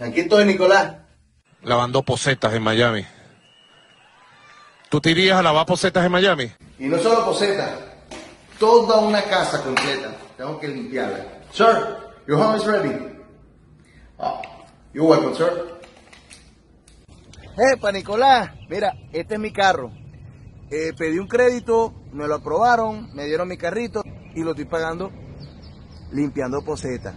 Aquí estoy, Nicolás. Lavando posetas en Miami. ¿Tú te irías a lavar posetas en Miami? Y no solo posetas, toda una casa completa. Tengo que limpiarla. Sir, your home is ready. Oh, you're welcome, sir. Epa, Nicolás, mira, este es mi carro. Eh, pedí un crédito, me lo aprobaron, me dieron mi carrito y lo estoy pagando limpiando posetas.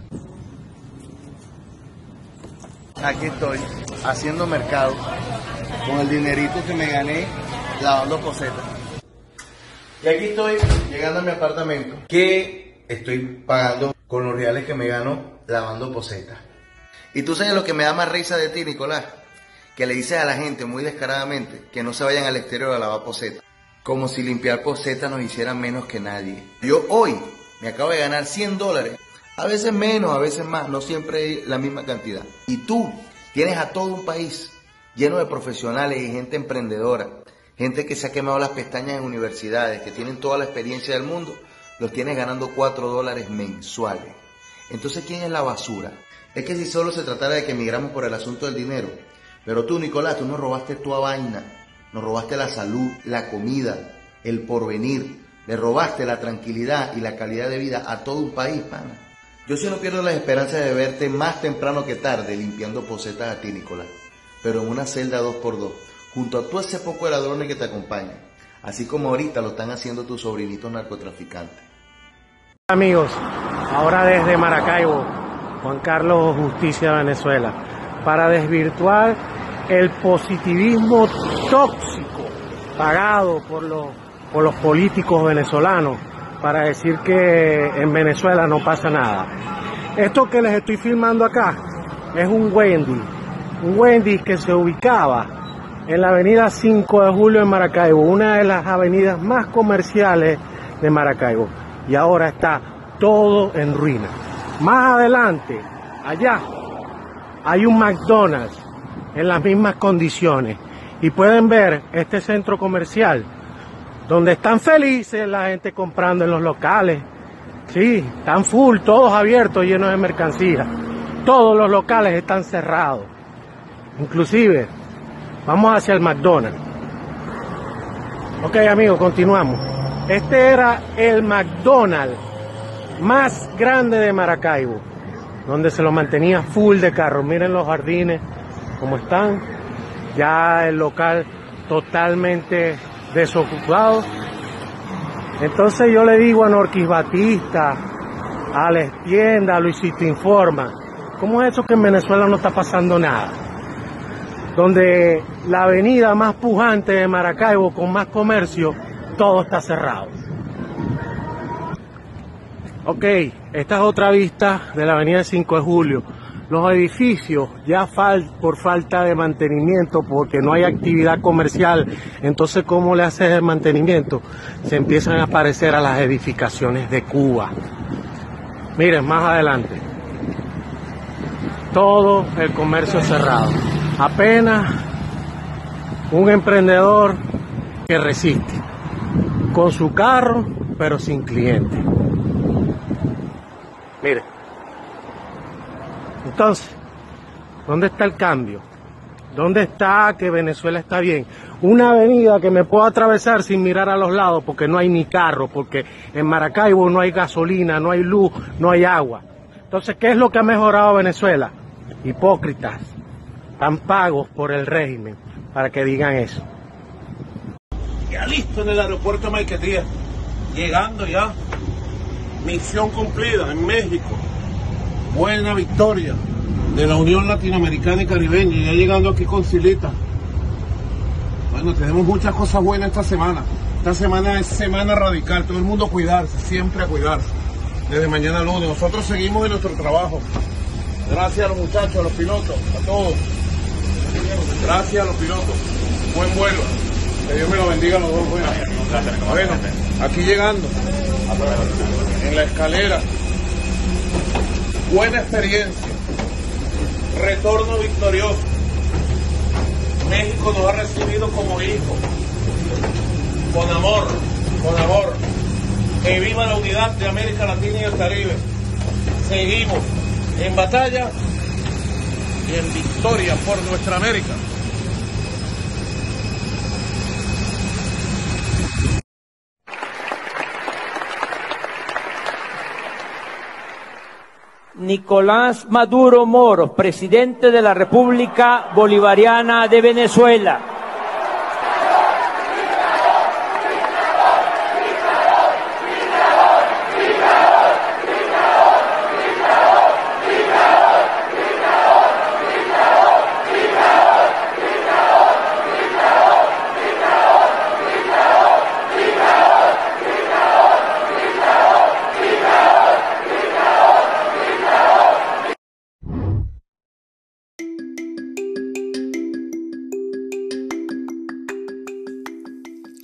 Aquí estoy, haciendo mercado, con el dinerito que me gané lavando posetas. Y aquí estoy, llegando a mi apartamento, que estoy pagando con los reales que me gano lavando posetas. Y tú sabes lo que me da más risa de ti, Nicolás, que le dices a la gente muy descaradamente que no se vayan al exterior a lavar posetas. Como si limpiar posetas nos hiciera menos que nadie. Yo hoy me acabo de ganar 100 dólares a veces menos, a veces más, no siempre la misma cantidad. Y tú tienes a todo un país lleno de profesionales y gente emprendedora, gente que se ha quemado las pestañas en universidades, que tienen toda la experiencia del mundo, los tienes ganando 4 dólares mensuales. Entonces, ¿quién es la basura? Es que si solo se tratara de que emigramos por el asunto del dinero, pero tú, Nicolás, tú nos robaste tu vaina, nos robaste la salud, la comida, el porvenir, le robaste la tranquilidad y la calidad de vida a todo un país, pana. Yo sí no pierdo la esperanza de verte más temprano que tarde limpiando posetas a ti, Nicolás, pero en una celda 2x2, junto a todo ese poco de ladrones que te acompañan, así como ahorita lo están haciendo tus sobrinitos narcotraficantes. Amigos, ahora desde Maracaibo, Juan Carlos Justicia Venezuela, para desvirtuar el positivismo tóxico pagado por los, por los políticos venezolanos para decir que en Venezuela no pasa nada. Esto que les estoy filmando acá es un Wendy, un Wendy que se ubicaba en la avenida 5 de Julio en Maracaibo, una de las avenidas más comerciales de Maracaibo. Y ahora está todo en ruina. Más adelante, allá, hay un McDonald's en las mismas condiciones. Y pueden ver este centro comercial donde están felices la gente comprando en los locales. Sí, están full, todos abiertos, llenos de mercancía. Todos los locales están cerrados. Inclusive, vamos hacia el McDonald's. Ok amigos, continuamos. Este era el McDonald's más grande de Maracaibo, donde se lo mantenía full de carros. Miren los jardines, como están. Ya el local totalmente desocupado. Entonces yo le digo a Norquis Batista, a la tienda, a Luisito Informa, ¿cómo es eso que en Venezuela no está pasando nada? Donde la avenida más pujante de Maracaibo con más comercio, todo está cerrado. Ok, esta es otra vista de la avenida 5 de Julio los edificios ya por falta de mantenimiento, porque no hay actividad comercial, entonces ¿cómo le haces el mantenimiento? Se empiezan a aparecer a las edificaciones de Cuba. Miren, más adelante. Todo el comercio cerrado. Apenas un emprendedor que resiste. Con su carro, pero sin cliente. Miren. Entonces, ¿dónde está el cambio? ¿Dónde está que Venezuela está bien? Una avenida que me puedo atravesar sin mirar a los lados porque no hay ni carro, porque en Maracaibo no hay gasolina, no hay luz, no hay agua. Entonces, ¿qué es lo que ha mejorado Venezuela? Hipócritas, están pagos por el régimen para que digan eso. Ya listo en el aeropuerto Maiquetía, llegando ya, misión cumplida en México buena victoria de la Unión Latinoamericana y Caribeña, ya llegando aquí con Silita. Bueno, tenemos muchas cosas buenas esta semana. Esta semana es semana radical, todo el mundo a cuidarse, siempre a cuidarse. Desde mañana lunes, nosotros seguimos en nuestro trabajo. Gracias a los muchachos, a los pilotos, a todos. Gracias a los pilotos. Buen vuelo. Que Dios me lo bendiga a los dos. Bueno, aquí llegando, en la escalera, buena experiencia, retorno victorioso. México nos ha recibido como hijos, con amor, con amor. Que viva la unidad de América Latina y el Caribe. Seguimos en batalla y en victoria por nuestra América. Nicolás Maduro Moro, presidente de la República Bolivariana de Venezuela.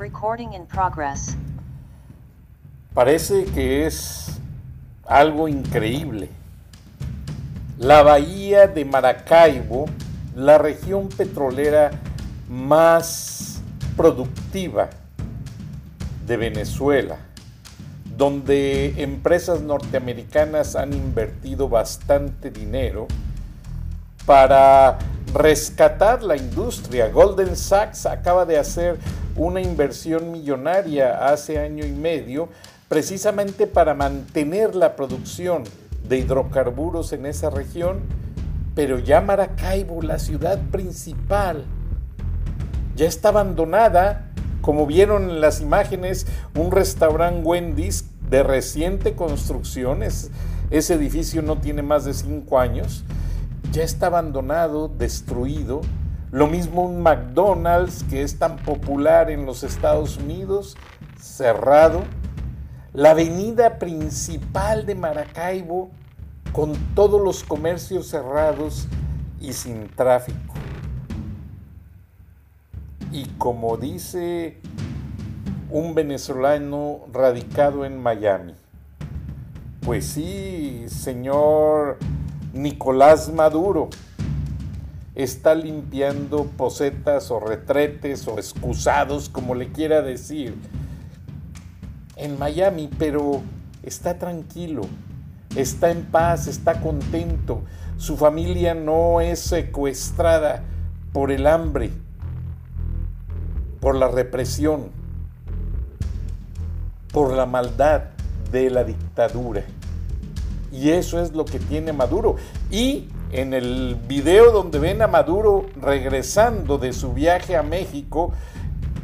Recording in progress. Parece que es algo increíble. La bahía de Maracaibo, la región petrolera más productiva de Venezuela, donde empresas norteamericanas han invertido bastante dinero para rescatar la industria. Golden Sachs acaba de hacer una inversión millonaria hace año y medio precisamente para mantener la producción de hidrocarburos en esa región, pero ya Maracaibo, la ciudad principal, ya está abandonada, como vieron en las imágenes, un restaurante Wendy's de reciente construcción, ese edificio no tiene más de cinco años, ya está abandonado, destruido. Lo mismo un McDonald's que es tan popular en los Estados Unidos, cerrado. La avenida principal de Maracaibo con todos los comercios cerrados y sin tráfico. Y como dice un venezolano radicado en Miami, pues sí, señor Nicolás Maduro está limpiando posetas o retretes o excusados, como le quiera decir, en Miami, pero está tranquilo, está en paz, está contento, su familia no es secuestrada por el hambre, por la represión, por la maldad de la dictadura. Y eso es lo que tiene Maduro. Y en el video donde ven a Maduro regresando de su viaje a México,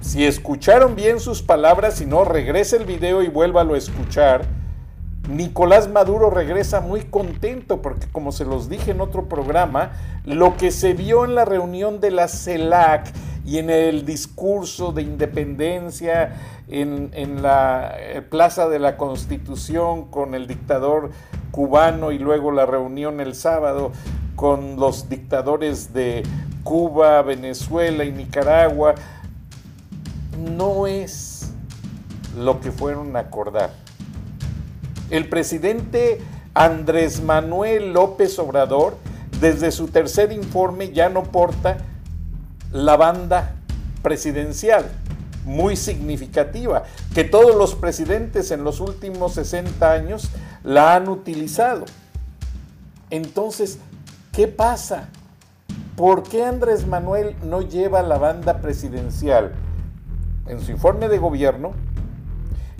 si escucharon bien sus palabras, si no, regrese el video y vuélvalo a escuchar. Nicolás Maduro regresa muy contento porque como se los dije en otro programa, lo que se vio en la reunión de la CELAC y en el discurso de independencia en, en la eh, Plaza de la Constitución con el dictador cubano y luego la reunión el sábado con los dictadores de Cuba, Venezuela y Nicaragua, no es lo que fueron a acordar. El presidente Andrés Manuel López Obrador, desde su tercer informe, ya no porta la banda presidencial, muy significativa, que todos los presidentes en los últimos 60 años la han utilizado. Entonces, ¿qué pasa? ¿Por qué Andrés Manuel no lleva la banda presidencial? En su informe de gobierno,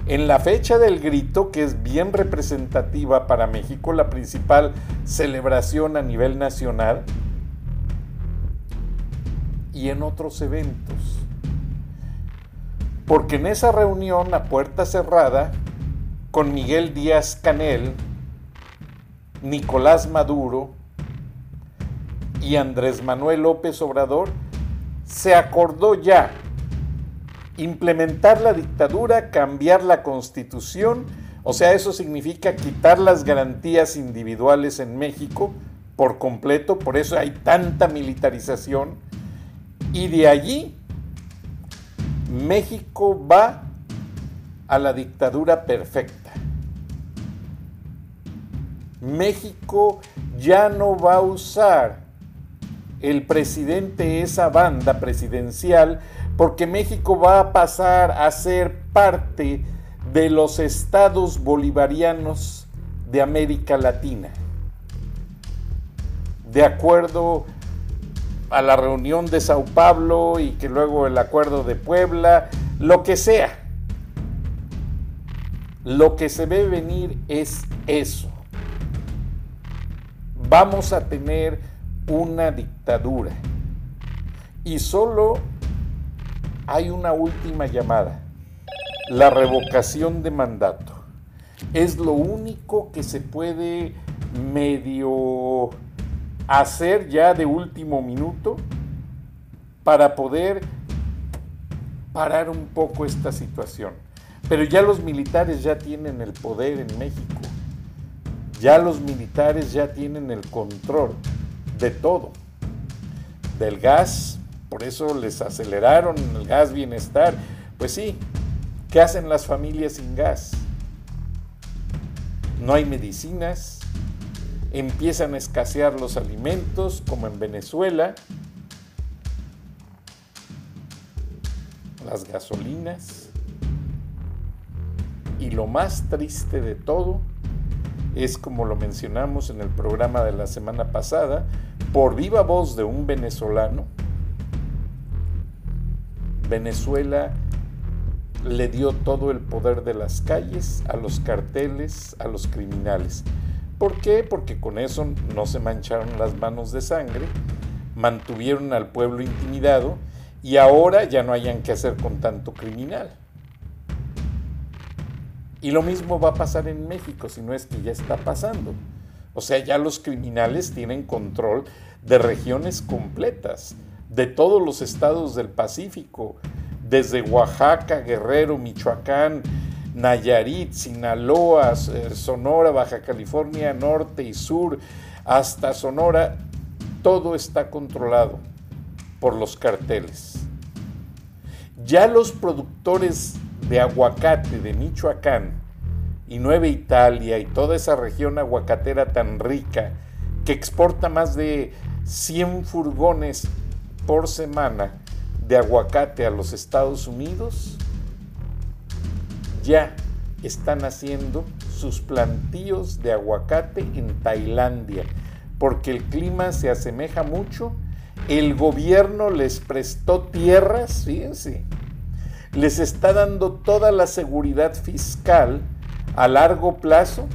en la fecha del grito, que es bien representativa para México, la principal celebración a nivel nacional, y en otros eventos. Porque en esa reunión a puerta cerrada, con Miguel Díaz Canel, Nicolás Maduro y Andrés Manuel López Obrador, se acordó ya implementar la dictadura, cambiar la constitución, o sea, eso significa quitar las garantías individuales en México por completo, por eso hay tanta militarización, y de allí México va a la dictadura perfecta. México ya no va a usar el presidente esa banda presidencial porque México va a pasar a ser parte de los estados bolivarianos de América Latina. De acuerdo a la reunión de Sao Paulo y que luego el acuerdo de Puebla, lo que sea. Lo que se ve venir es eso. Vamos a tener una dictadura. Y solo hay una última llamada, la revocación de mandato. Es lo único que se puede medio hacer ya de último minuto para poder parar un poco esta situación. Pero ya los militares ya tienen el poder en México. Ya los militares ya tienen el control de todo. Del gas, por eso les aceleraron el gas bienestar. Pues sí, ¿qué hacen las familias sin gas? No hay medicinas, empiezan a escasear los alimentos, como en Venezuela, las gasolinas, y lo más triste de todo es como lo mencionamos en el programa de la semana pasada, por viva voz de un venezolano, Venezuela le dio todo el poder de las calles a los carteles, a los criminales. ¿Por qué? Porque con eso no se mancharon las manos de sangre, mantuvieron al pueblo intimidado y ahora ya no hayan que hacer con tanto criminal. Y lo mismo va a pasar en México, si no es que ya está pasando. O sea, ya los criminales tienen control de regiones completas, de todos los estados del Pacífico, desde Oaxaca, Guerrero, Michoacán, Nayarit, Sinaloa, eh, Sonora, Baja California Norte y Sur, hasta Sonora, todo está controlado por los carteles. Ya los productores de aguacate de Michoacán y Nueva Italia y toda esa región aguacatera tan rica que exporta más de 100 furgones por semana de aguacate a los Estados Unidos, ya están haciendo sus plantíos de aguacate en Tailandia, porque el clima se asemeja mucho. El gobierno les prestó tierras, fíjense, les está dando toda la seguridad fiscal a largo plazo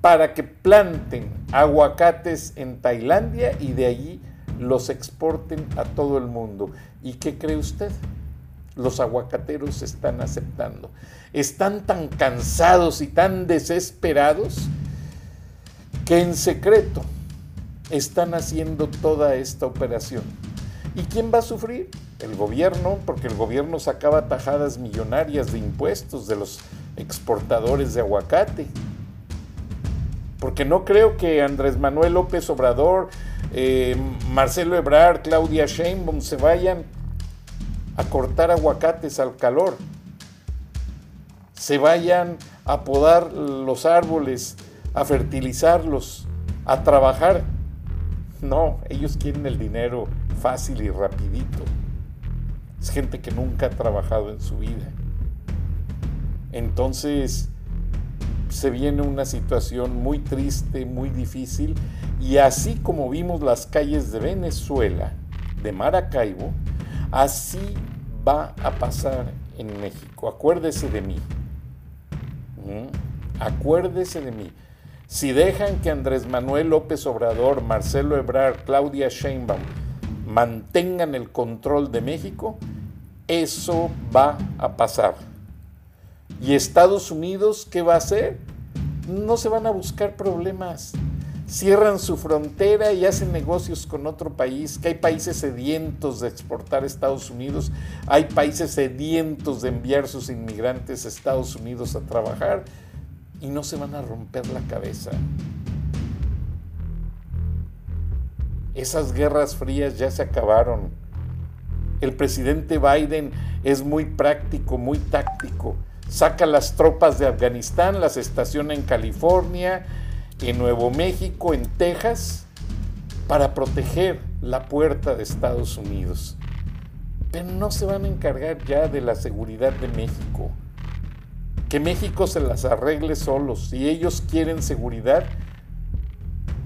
para que planten aguacates en Tailandia y de allí los exporten a todo el mundo. ¿Y qué cree usted? Los aguacateros están aceptando están tan cansados y tan desesperados que en secreto están haciendo toda esta operación. ¿Y quién va a sufrir? El gobierno, porque el gobierno sacaba tajadas millonarias de impuestos de los exportadores de aguacate. Porque no creo que Andrés Manuel López Obrador, eh, Marcelo Ebrard, Claudia Sheinbaum se vayan a cortar aguacates al calor se vayan a podar los árboles, a fertilizarlos, a trabajar. No, ellos quieren el dinero fácil y rapidito. Es gente que nunca ha trabajado en su vida. Entonces se viene una situación muy triste, muy difícil, y así como vimos las calles de Venezuela, de Maracaibo, así va a pasar en México. Acuérdese de mí. ¿Mm? Acuérdese de mí. Si dejan que Andrés Manuel López Obrador, Marcelo Ebrard, Claudia Sheinbaum mantengan el control de México, eso va a pasar. ¿Y Estados Unidos qué va a hacer? No se van a buscar problemas. Cierran su frontera y hacen negocios con otro país, que hay países sedientos de exportar a Estados Unidos, hay países sedientos de enviar sus inmigrantes a Estados Unidos a trabajar y no se van a romper la cabeza. Esas guerras frías ya se acabaron. El presidente Biden es muy práctico, muy táctico. Saca las tropas de Afganistán, las estaciona en California, en Nuevo México, en Texas, para proteger la puerta de Estados Unidos. Pero no se van a encargar ya de la seguridad de México. Que México se las arregle solos. Si ellos quieren seguridad,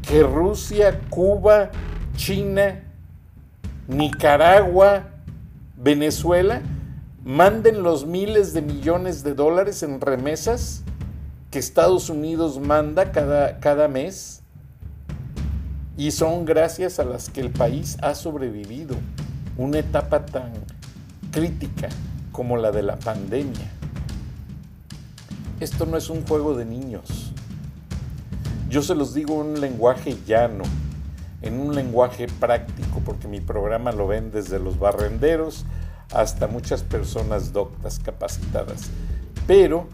que Rusia, Cuba, China, Nicaragua, Venezuela, manden los miles de millones de dólares en remesas que Estados Unidos manda cada, cada mes y son gracias a las que el país ha sobrevivido una etapa tan crítica como la de la pandemia. Esto no es un juego de niños. Yo se los digo en un lenguaje llano, en un lenguaje práctico, porque mi programa lo ven desde los barrenderos hasta muchas personas doctas, capacitadas. Pero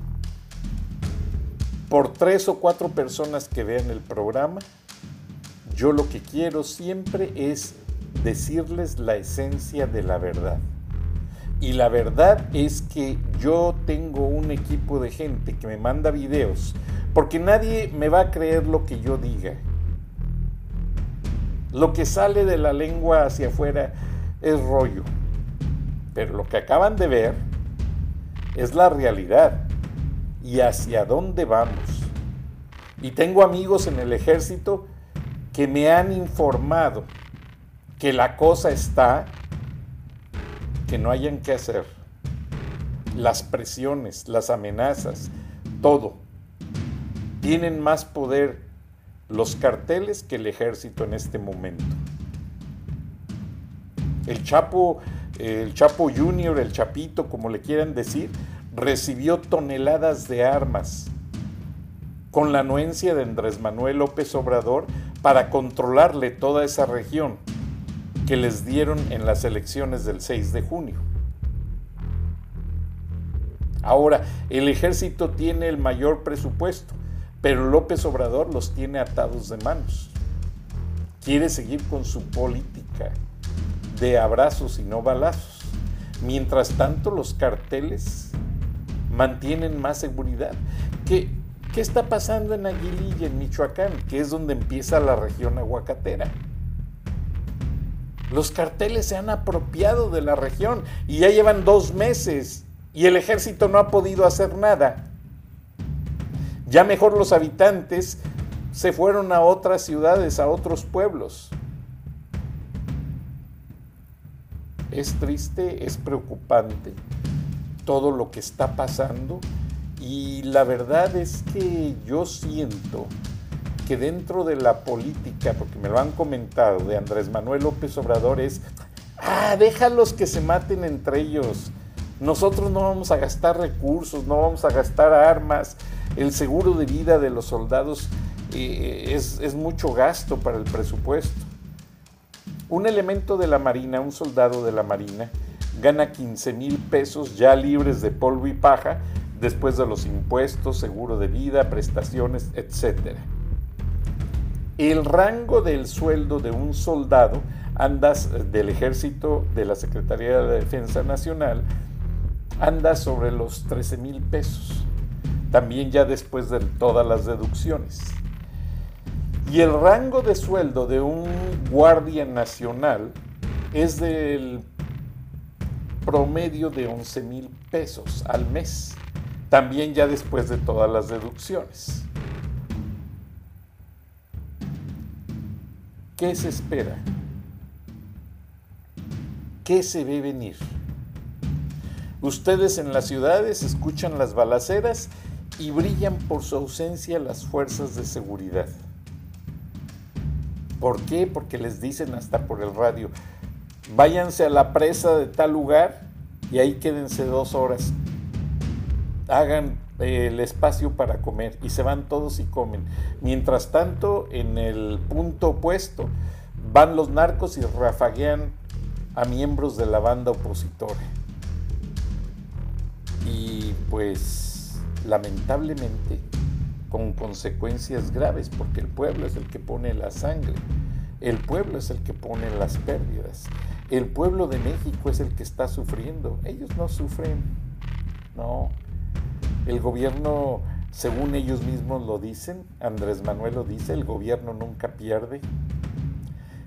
por tres o cuatro personas que vean el programa, yo lo que quiero siempre es decirles la esencia de la verdad. Y la verdad es que yo tengo un equipo de gente que me manda videos, porque nadie me va a creer lo que yo diga. Lo que sale de la lengua hacia afuera es rollo. Pero lo que acaban de ver es la realidad y hacia dónde vamos. Y tengo amigos en el ejército que me han informado que la cosa está que no hayan que hacer. Las presiones, las amenazas, todo. Tienen más poder los carteles que el ejército en este momento. El Chapo, el Chapo Junior, el Chapito, como le quieran decir, recibió toneladas de armas con la anuencia de Andrés Manuel López Obrador para controlarle toda esa región que les dieron en las elecciones del 6 de junio. Ahora, el ejército tiene el mayor presupuesto, pero López Obrador los tiene atados de manos. Quiere seguir con su política de abrazos y no balazos. Mientras tanto, los carteles mantienen más seguridad. ¿Qué, ¿Qué está pasando en Aguililla, en Michoacán, que es donde empieza la región aguacatera? Los carteles se han apropiado de la región y ya llevan dos meses y el ejército no ha podido hacer nada. Ya mejor los habitantes se fueron a otras ciudades, a otros pueblos. Es triste, es preocupante todo lo que está pasando y la verdad es que yo siento que dentro de la política, porque me lo han comentado, de Andrés Manuel López Obrador es, ah, déjalos que se maten entre ellos. Nosotros no vamos a gastar recursos, no vamos a gastar armas. El seguro de vida de los soldados eh, es, mucho gasto para el presupuesto. Un elemento de la Marina, un soldado de la Marina, gana 15 mil pesos ya libres de polvo y paja después de los impuestos, seguro de vida, prestaciones, etc. El rango del sueldo de un soldado andas del ejército de la Secretaría de Defensa Nacional anda sobre los 13 mil pesos, también ya después de todas las deducciones. Y el rango de sueldo de un guardia nacional es del promedio de 11 mil pesos al mes, también ya después de todas las deducciones. ¿Qué se espera? ¿Qué se ve venir? Ustedes en las ciudades escuchan las balaceras y brillan por su ausencia las fuerzas de seguridad. ¿Por qué? Porque les dicen hasta por el radio, váyanse a la presa de tal lugar y ahí quédense dos horas. Hagan eh, el espacio para comer y se van todos y comen. Mientras tanto, en el punto opuesto, van los narcos y rafaguean a miembros de la banda opositora. Pues lamentablemente con consecuencias graves, porque el pueblo es el que pone la sangre, el pueblo es el que pone las pérdidas, el pueblo de México es el que está sufriendo, ellos no sufren, no, el gobierno, según ellos mismos lo dicen, Andrés Manuel lo dice, el gobierno nunca pierde,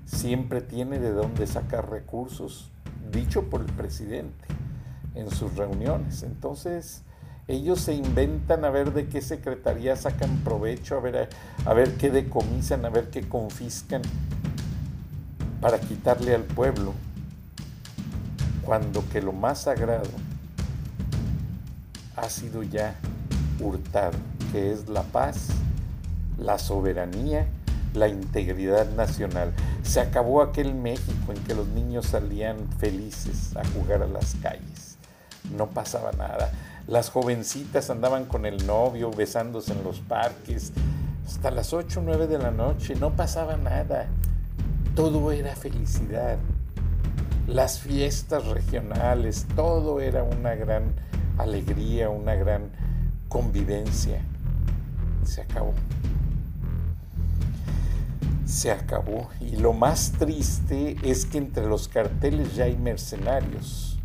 siempre tiene de dónde sacar recursos, dicho por el presidente en sus reuniones. Entonces, ellos se inventan a ver de qué secretaría sacan provecho, a ver, a, ver qué decomisan, a ver qué confiscan para quitarle al pueblo, cuando que lo más sagrado ha sido ya hurtado, que es la paz, la soberanía, la integridad nacional. Se acabó aquel México en que los niños salían felices a jugar a las calles. No pasaba nada las jovencitas andaban con el novio besándose en los parques hasta las 8 o 9 de la noche, no pasaba nada. Todo era felicidad. Las fiestas regionales, todo era una gran alegría, una gran convivencia. Se acabó. Se acabó. Y lo más triste es que entre los carteles ya hay mercenarios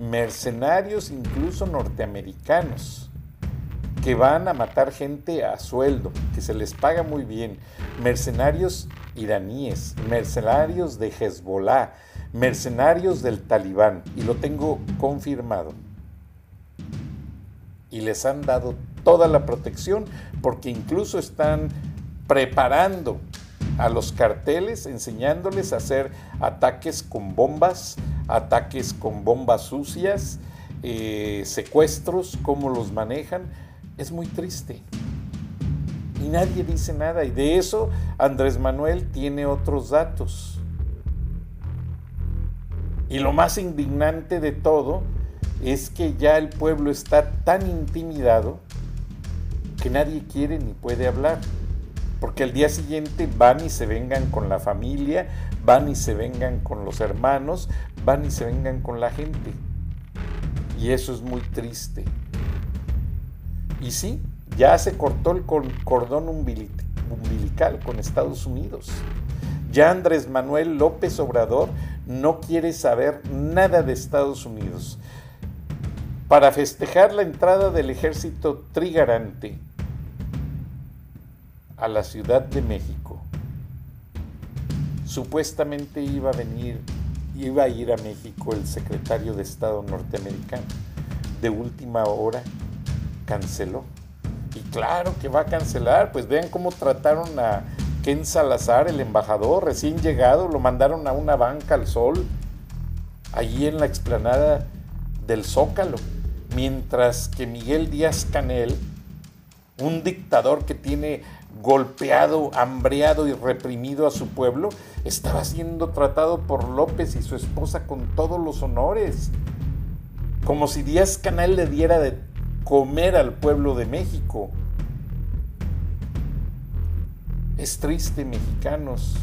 mercenarios incluso norteamericanos que van a matar gente a sueldo, que se les paga muy bien, mercenarios iraníes, mercenarios de Hezbollah, mercenarios del Talibán, y lo tengo confirmado. Y les han dado toda la protección porque incluso están preparando a los carteles, enseñándoles a hacer ataques con bombas, ataques con bombas sucias, eh, secuestros, cómo los manejan. Es muy triste. Y nadie dice nada. Y de eso Andrés Manuel tiene otros datos. Y lo más indignante de todo es que ya el pueblo está tan intimidado que nadie quiere ni puede hablar. Porque al día siguiente van y se vengan con la familia, van y se vengan con los hermanos, van y se vengan con la gente. Y eso es muy triste. Y sí, ya se cortó el cordón umbilical con Estados Unidos. Ya Andrés Manuel López Obrador no quiere saber nada de Estados Unidos. Para festejar la entrada del ejército trigarante a la Ciudad de México, supuestamente iba a venir iba a ir a México el secretario de Estado norteamericano. De última hora canceló. Y claro que va a cancelar, pues vean cómo trataron a Ken Salazar, el embajador recién llegado, lo mandaron a una banca al sol, allí en la explanada del Zócalo, mientras que Miguel Díaz Canel, un dictador que tiene golpeado, hambreado y reprimido a su pueblo, estaba siendo tratado por López y su esposa con todos los honores, como si Díaz Canal le diera de comer al pueblo de México. Es triste, mexicanos.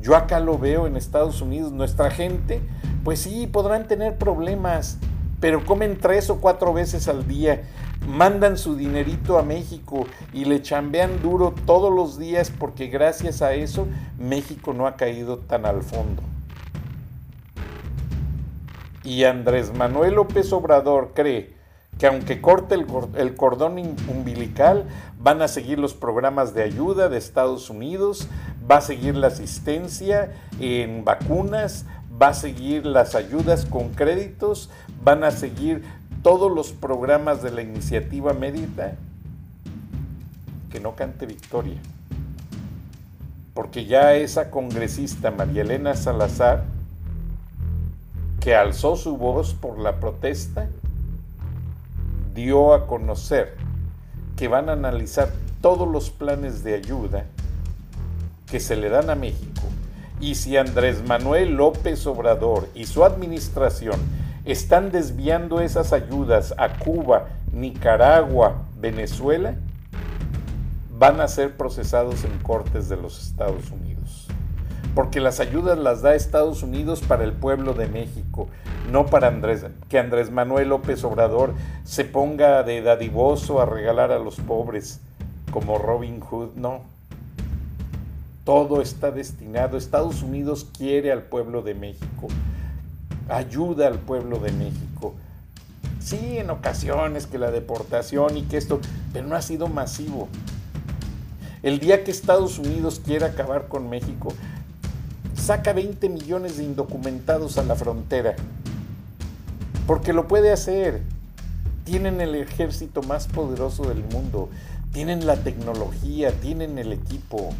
Yo acá lo veo en Estados Unidos, nuestra gente, pues sí, podrán tener problemas, pero comen tres o cuatro veces al día mandan su dinerito a México y le chambean duro todos los días porque gracias a eso México no ha caído tan al fondo. Y Andrés Manuel López Obrador cree que aunque corte el, cordón umbilical, van a seguir los programas de ayuda de Estados Unidos, va a seguir la asistencia en vacunas, va a seguir las ayudas con créditos, van a seguir todos los programas de la iniciativa Mérida, que no cante victoria. Porque ya esa congresista María Elena Salazar, que alzó su voz por la protesta, dio a conocer que van a analizar todos los planes de ayuda que se le dan a México y si Andrés Manuel López Obrador y su administración están desviando esas ayudas a Cuba, Nicaragua, Venezuela, van a ser procesados en cortes de los Estados Unidos. Porque las ayudas las da Estados Unidos para el pueblo de México, no para Andrés, que Andrés Manuel López Obrador se ponga de dadivoso a regalar a los pobres como Robin Hood, no. Todo está destinado, Estados Unidos quiere al pueblo de México, ayuda al pueblo de México. Sí, en ocasiones que la deportación y que esto, pero no ha sido masivo. El día que Estados Unidos quiera acabar con México, saca 20 millones de indocumentados a la frontera. Porque lo puede hacer. Tienen el ejército más poderoso del mundo. Tienen la tecnología, tienen el equipo.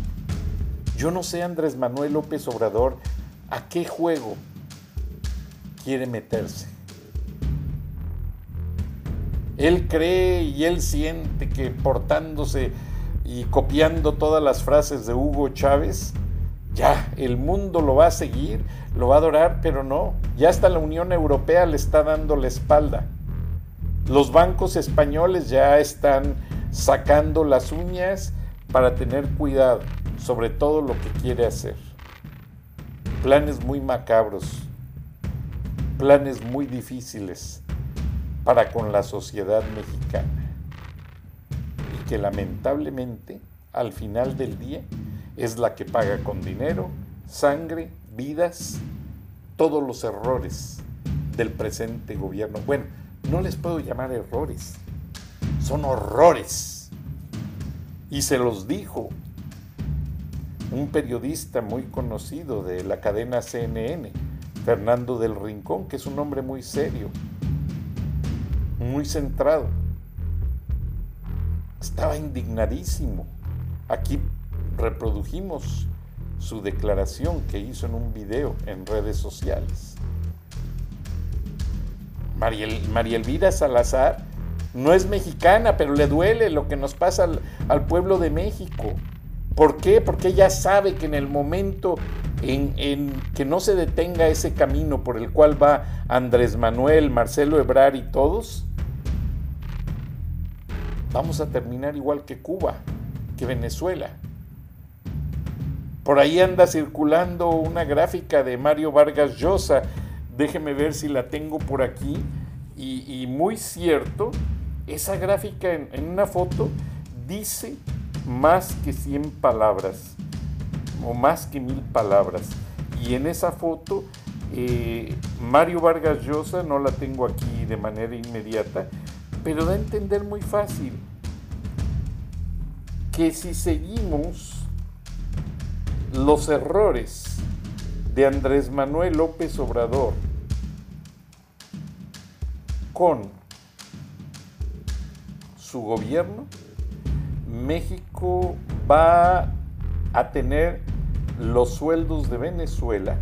Yo no sé, Andrés Manuel López Obrador, a qué juego quiere meterse. Él cree y él siente que portándose y copiando todas las frases de Hugo Chávez, ya el mundo lo va a seguir, lo va a adorar, pero no, ya hasta la Unión Europea le está dando la espalda. Los bancos españoles ya están sacando las uñas para tener cuidado sobre todo lo que quiere hacer. Planes muy macabros, planes muy difíciles para con la sociedad mexicana y que lamentablemente al final del día es la que paga con dinero, sangre, vidas, todos los errores del presente gobierno. Bueno, no les puedo llamar errores, son horrores. Y se los dijo un periodista muy conocido de la cadena CNN, Fernando del Rincón, que es un hombre muy serio, muy centrado. Estaba indignadísimo. Aquí reprodujimos su declaración que hizo en un video en redes sociales. María, Elvira Salazar no es mexicana, pero le duele lo que nos pasa al, al pueblo de México. ¿Por qué? Porque ella sabe que en el momento en, que no se detenga ese camino por el cual va Andrés Manuel, Marcelo Ebrar y todos, vamos a terminar igual que Cuba, que Venezuela. Por ahí anda circulando una gráfica de Mario Vargas Llosa, déjeme ver si la tengo por aquí, y, muy cierto, esa gráfica en una foto dice más que 100 palabras o más que mil palabras. Y en esa foto, eh, Mario Vargas Llosa, no la tengo aquí de manera inmediata, pero da a entender muy fácil que si seguimos los errores de Andrés Manuel López Obrador con su gobierno, México va a tener los sueldos de Venezuela,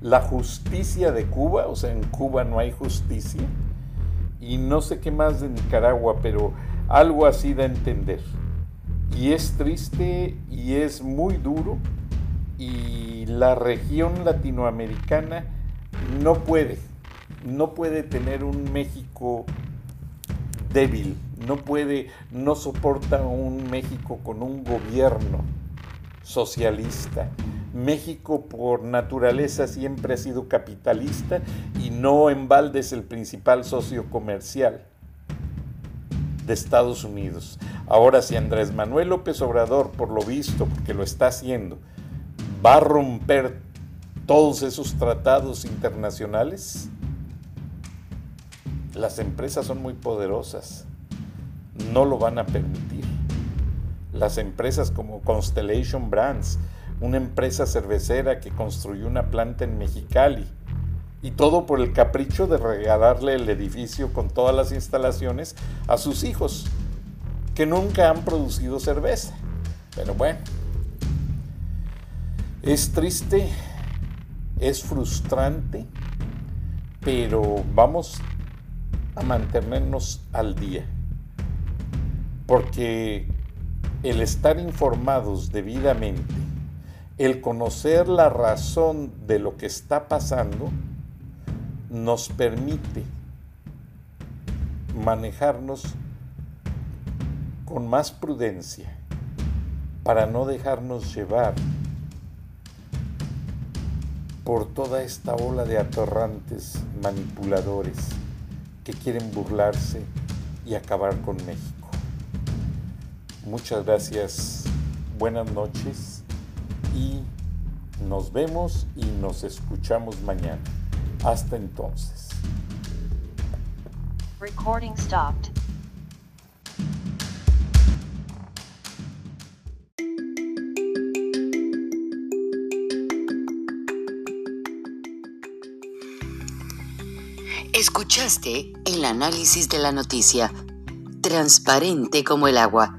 la justicia de Cuba, o sea, en Cuba no hay justicia, y no sé qué más de Nicaragua, pero algo así da a entender. Y es triste y es muy duro y la región latinoamericana no puede, no puede tener un México débil, no puede, no soporta un México con un gobierno socialista. México por naturaleza siempre ha sido capitalista y no en balde es el principal socio comercial de Estados Unidos. Ahora, si Andrés Manuel López Obrador, por lo visto, porque lo está haciendo, va a romper todos esos tratados internacionales, las empresas son muy poderosas no lo van a permitir. Las empresas como Constellation Brands, una empresa cervecera que construyó una planta en Mexicali, y todo por el capricho de regalarle el edificio con todas las instalaciones a sus hijos, que nunca han producido cerveza. Pero bueno, es triste, es frustrante, pero vamos a mantenernos al día porque el estar informados debidamente, el conocer la razón de lo que está pasando, nos permite manejarnos con más prudencia para no dejarnos llevar por toda esta ola de atorrantes manipuladores que quieren burlarse y acabar con México. Muchas gracias, buenas noches y nos vemos y nos escuchamos mañana. Hasta entonces. Recording stopped. Escuchaste el análisis de la noticia, transparente como el agua,